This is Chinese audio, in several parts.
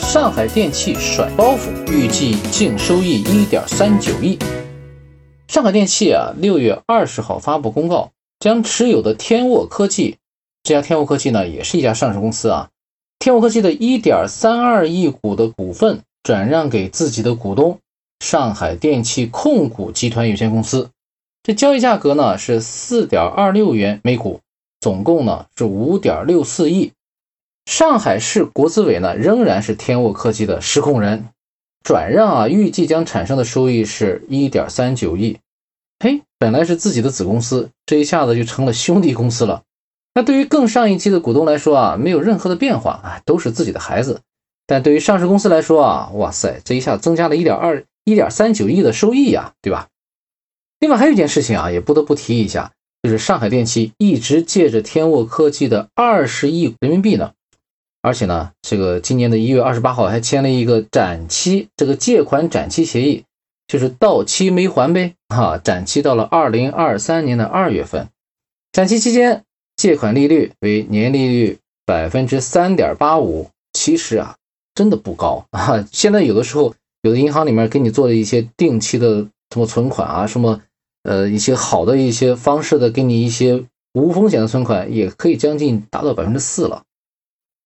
上海电气甩包袱，预计净收益一点三九亿。上海电气啊，六月二十号发布公告，将持有的天沃科技这家天沃科技呢，也是一家上市公司啊。天沃科技的一点三二亿股的股份转让给自己的股东上海电气控股集团有限公司，这交易价格呢是四点二六元每股，总共呢是五点六四亿。上海市国资委呢仍然是天沃科技的实控人，转让啊预计将产生的收益是一点三九亿。嘿，本来是自己的子公司，这一下子就成了兄弟公司了。那对于更上一级的股东来说啊，没有任何的变化啊，都是自己的孩子。但对于上市公司来说啊，哇塞，这一下增加了一点二、一点三九亿的收益呀，对吧？另外还有一件事情啊，也不得不提一下，就是上海电气一直借着天沃科技的二十亿人民币呢，而且呢，这个今年的一月二十八号还签了一个展期，这个借款展期协议，就是到期没还呗，哈，展期到了二零二三年的二月份，展期期间。借款利率为年利率百分之三点八五，其实啊，真的不高啊。现在有的时候，有的银行里面给你做了一些定期的什么存款啊，什么呃一些好的一些方式的，给你一些无风险的存款，也可以将近达到百分之四了。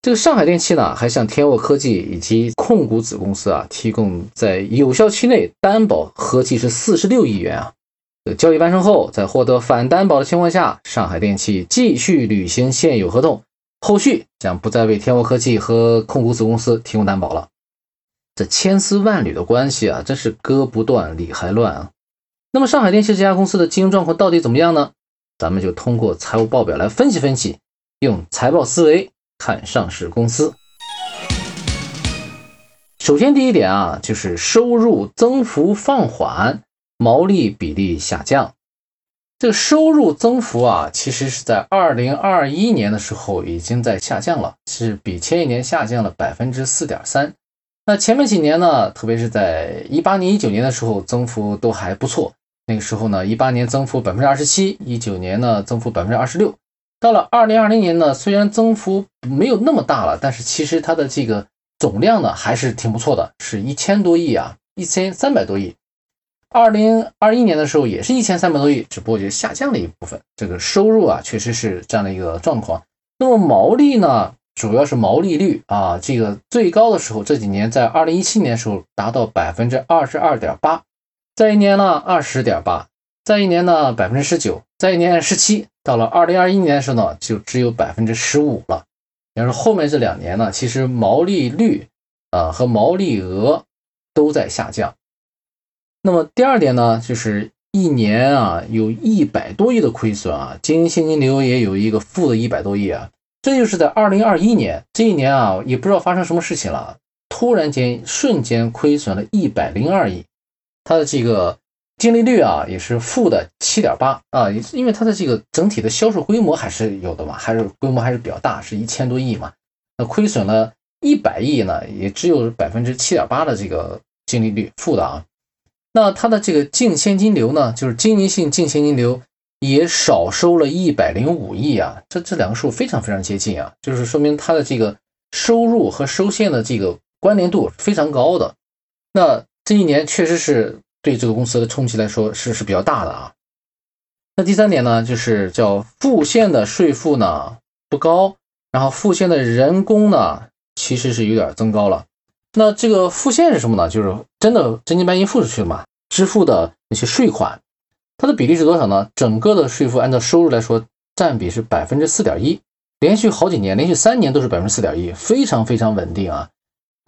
这个上海电气呢，还向天沃科技以及控股子公司啊，提供在有效期内担保，合计是四十六亿元啊。交易完成后，在获得反担保的情况下，上海电气继续履行现有合同，后续将不再为天沃科技和控股子公司提供担保了。这千丝万缕的关系啊，真是割不断，理还乱啊。那么，上海电气这家公司的经营状况到底怎么样呢？咱们就通过财务报表来分析分析，用财报思维看上市公司。首先，第一点啊，就是收入增幅放缓。毛利比例下降，这个收入增幅啊，其实是在二零二一年的时候已经在下降了，是比前一年下降了百分之四点三。那前面几年呢，特别是在一八年、一九年的时候，增幅都还不错。那个时候呢，一八年增幅百分之二十七，一九年呢增幅百分之二十六。到了二零二零年呢，虽然增幅没有那么大了，但是其实它的这个总量呢还是挺不错的，是一千多亿啊，一千三百多亿。二零二一年的时候也是一千三百多亿，只不过就下降了一部分。这个收入啊，确实是这样的一个状况。那么毛利呢，主要是毛利率啊，这个最高的时候这几年在二零一七年的时候达到百分之二十二点八，再一年呢二十点八，再一年呢百分之十九，再一年十七，到了二零二一年的时候呢，就只有百分之十五了。要是后面这两年呢，其实毛利率啊和毛利额都在下降。那么第二点呢，就是一年啊有一百多亿的亏损啊，经营现金流也有一个负的一百多亿啊，这就是在二零二一年这一年啊，也不知道发生什么事情了，突然间瞬间亏损了一百零二亿，它的这个净利率啊也是负的七点八啊，因为它的这个整体的销售规模还是有的嘛，还是规模还是比较大，是一千多亿嘛，那亏损了一百亿呢，也只有百分之七点八的这个净利率负的啊。那它的这个净现金流呢，就是经营性净现金流也少收了一百零五亿啊，这这两个数非常非常接近啊，就是说明它的这个收入和收现的这个关联度非常高的。那这一年确实是对这个公司的冲击来说是是比较大的啊。那第三点呢，就是叫付现的税负呢不高，然后付现的人工呢其实是有点增高了。那这个付现是什么呢？就是真的真金白银付出去了嘛？支付的那些税款，它的比例是多少呢？整个的税负按照收入来说，占比是百分之四点一，连续好几年，连续三年都是百分之四点一，非常非常稳定啊。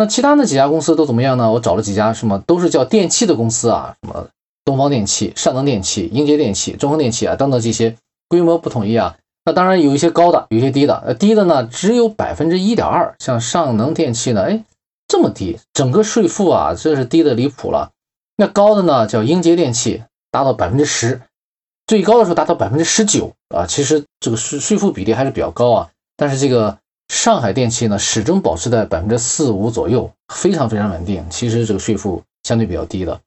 那其他那几家公司都怎么样呢？我找了几家，什么都是叫电器的公司啊，什么东方电器、上能电器、英杰电器、中恒电器啊等等这些，规模不统一啊。那当然有一些高的，有一些低的，呃，低的呢只有百分之一点二，像上能电器呢，哎。这么低，整个税负啊，这是低的离谱了。那高的呢，叫英杰电器，达到百分之十，最高的时候达到百分之十九啊。其实这个税税负比例还是比较高啊。但是这个上海电器呢，始终保持在百分之四五左右，非常非常稳定。其实这个税负相对比较低的。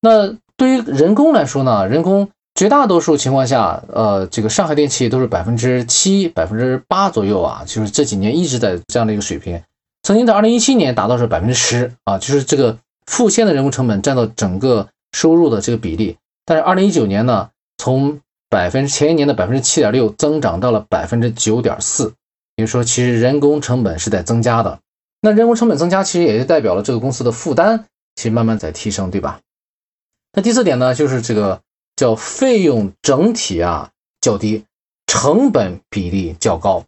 那对于人工来说呢，人工绝大多数情况下，呃，这个上海电器都是百分之七、百分之八左右啊，就是这几年一直在这样的一个水平。曾经在二零一七年达到是百分之十啊，就是这个付现的人工成本占到整个收入的这个比例。但是二零一九年呢，从百分之前一年的百分之七点六增长到了百分之九点四，比如说，其实人工成本是在增加的。那人工成本增加，其实也就代表了这个公司的负担其实慢慢在提升，对吧？那第四点呢，就是这个叫费用整体啊较低，成本比例较高。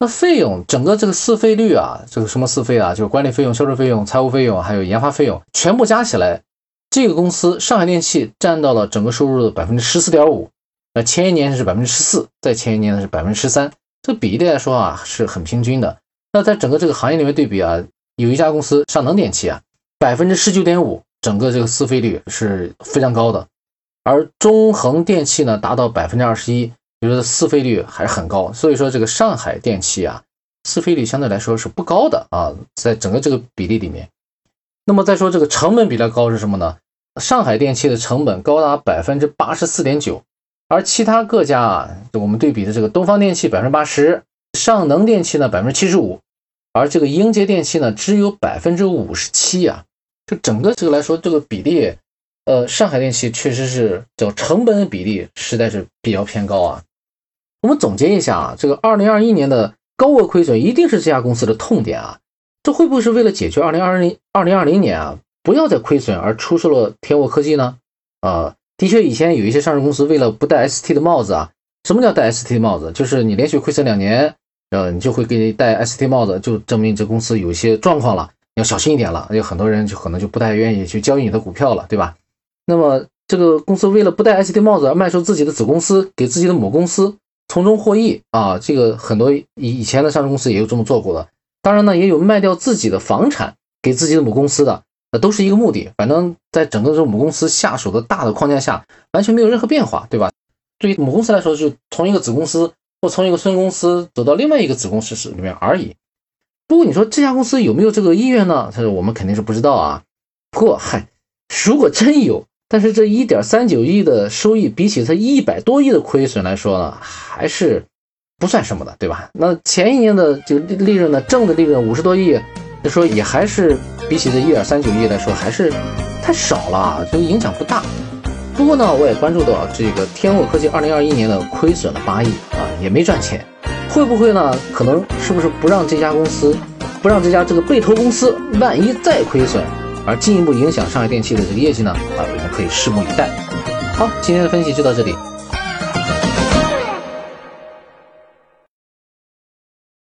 那费用整个这个四费率啊，这个什么四费啊，就是管理费用、销售费用、财务费用还有研发费用，全部加起来，这个公司上海电气占到了整个收入的百分之十四点五。那前一年是百分之十四，在前一年呢是百分之十三，这个比例来说啊是很平均的。那在整个这个行业里面对比啊，有一家公司上能电气啊，百分之十九点五。整个这个四费率是非常高的，而中恒电器呢达到百分之二十一，觉得四费率还是很高。所以说这个上海电气啊，四费率相对来说是不高的啊，在整个这个比例里面。那么再说这个成本比较高是什么呢？上海电气的成本高达百分之八十四点九，而其他各家啊，我们对比的这个东方电气百分之八十，上能电气呢百分之七十五，而这个英杰电器呢只有百分之五十七啊。就整个这个来说，这个比例，呃，上海电气确实是叫成本比例实在是比较偏高啊。我们总结一下啊，这个二零二一年的高额亏损一定是这家公司的痛点啊。这会不会是为了解决二零二零二零二零年啊不要再亏损而出售了天沃科技呢？啊，的确，以前有一些上市公司为了不戴 ST 的帽子啊，什么叫戴 ST 的帽子？就是你连续亏损两年，呃，你就会给你戴 ST 帽子，就证明这公司有一些状况了。要小心一点了，有很多人就可能就不太愿意去交易你的股票了，对吧？那么这个公司为了不戴 ST 帽子而卖出自己的子公司给自己的母公司，从中获益啊，这个很多以以前的上市公司也有这么做过的。当然呢，也有卖掉自己的房产给自己的母公司的，那都是一个目的。反正在整个这个母公司下属的大的框架下，完全没有任何变化，对吧？对于母公司来说，就从一个子公司或从一个孙公司走到另外一个子公司里面而已。不过你说这家公司有没有这个意愿呢？他说我们肯定是不知道啊。不过嗨，如果真有，但是这一点三九亿的收益比起它一百多亿的亏损来说呢，还是不算什么的，对吧？那前一年的这个利润呢，正的利润五十多亿，就说也还是比起这一点三九亿来说还是太少了，啊，所以影响不大。不过呢，我也关注到这个天沃科技二零二一年的亏损了八亿啊，也没赚钱。会不会呢？可能是不是不让这家公司，不让这家这个被投公司，万一再亏损，而进一步影响上海电气的这个业绩呢？啊，我们可以拭目以待。好，今天的分析就到这里。